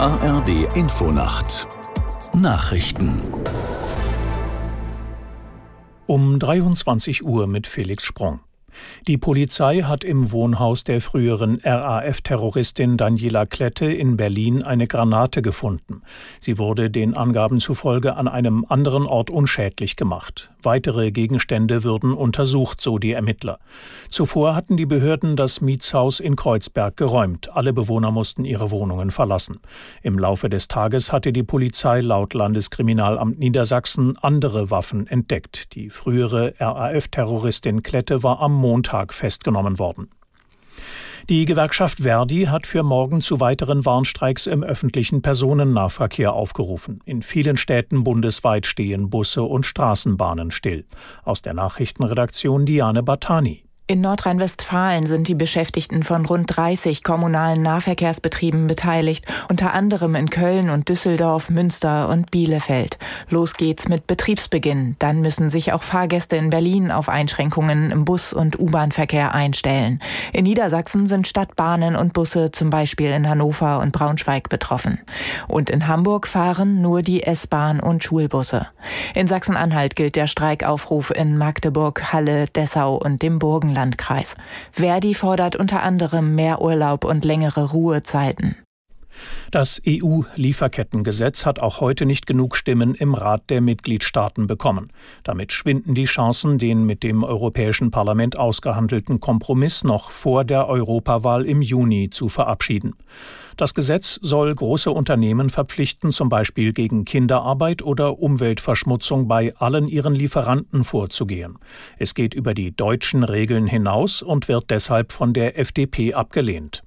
ARD Infonacht Nachrichten um 23 Uhr mit Felix Sprung. Die Polizei hat im Wohnhaus der früheren RAF-Terroristin Daniela Klette in Berlin eine Granate gefunden. Sie wurde den Angaben zufolge an einem anderen Ort unschädlich gemacht. Weitere Gegenstände würden untersucht, so die Ermittler. Zuvor hatten die Behörden das Mietshaus in Kreuzberg geräumt. Alle Bewohner mussten ihre Wohnungen verlassen. Im Laufe des Tages hatte die Polizei laut Landeskriminalamt Niedersachsen andere Waffen entdeckt. Die frühere RAF-Terroristin Klette war am Montag festgenommen worden. Die Gewerkschaft Verdi hat für morgen zu weiteren Warnstreiks im öffentlichen Personennahverkehr aufgerufen. In vielen Städten bundesweit stehen Busse und Straßenbahnen still. Aus der Nachrichtenredaktion Diane Batani. In Nordrhein-Westfalen sind die Beschäftigten von rund 30 kommunalen Nahverkehrsbetrieben beteiligt, unter anderem in Köln und Düsseldorf, Münster und Bielefeld. Los geht's mit Betriebsbeginn. Dann müssen sich auch Fahrgäste in Berlin auf Einschränkungen im Bus- und U-Bahn-Verkehr einstellen. In Niedersachsen sind Stadtbahnen und Busse zum Beispiel in Hannover und Braunschweig betroffen. Und in Hamburg fahren nur die S-Bahn und Schulbusse. In Sachsen-Anhalt gilt der Streikaufruf in Magdeburg, Halle, Dessau und dem Burgenland. Landkreis. Verdi fordert unter anderem mehr Urlaub und längere Ruhezeiten. Das EU-Lieferkettengesetz hat auch heute nicht genug Stimmen im Rat der Mitgliedstaaten bekommen. Damit schwinden die Chancen, den mit dem Europäischen Parlament ausgehandelten Kompromiss noch vor der Europawahl im Juni zu verabschieden. Das Gesetz soll große Unternehmen verpflichten, zum Beispiel gegen Kinderarbeit oder Umweltverschmutzung bei allen ihren Lieferanten vorzugehen. Es geht über die deutschen Regeln hinaus und wird deshalb von der FDP abgelehnt.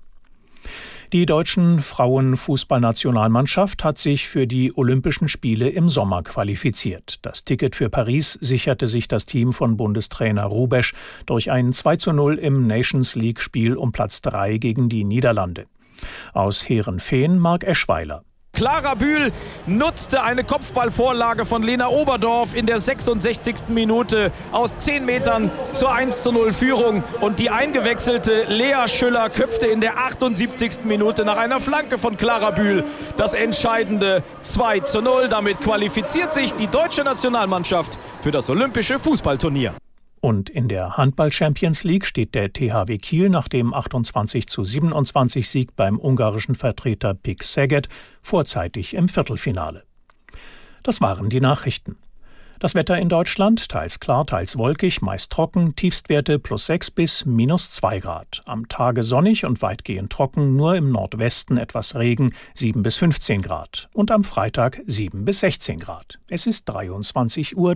Die deutschen Frauenfußballnationalmannschaft hat sich für die Olympischen Spiele im Sommer qualifiziert. Das Ticket für Paris sicherte sich das Team von Bundestrainer Rubesch durch ein 2 zu 0 im Nations League Spiel um Platz 3 gegen die Niederlande. Aus Heerenfehn Mark Eschweiler. Clara Bühl nutzte eine Kopfballvorlage von Lena Oberdorf in der 66. Minute aus 10 Metern zur 1 zu 0 Führung. Und die eingewechselte Lea Schüller köpfte in der 78. Minute nach einer Flanke von Clara Bühl das entscheidende 2 zu 0. Damit qualifiziert sich die deutsche Nationalmannschaft für das Olympische Fußballturnier. Und in der Handball Champions League steht der THW Kiel nach dem 28 zu 27 Sieg beim ungarischen Vertreter Pik Szeged vorzeitig im Viertelfinale. Das waren die Nachrichten. Das Wetter in Deutschland teils klar, teils wolkig, meist trocken, Tiefstwerte plus 6 bis minus 2 Grad. Am Tage sonnig und weitgehend trocken, nur im Nordwesten etwas Regen, 7 bis 15 Grad. Und am Freitag 7 bis 16 Grad. Es ist 23.03 Uhr.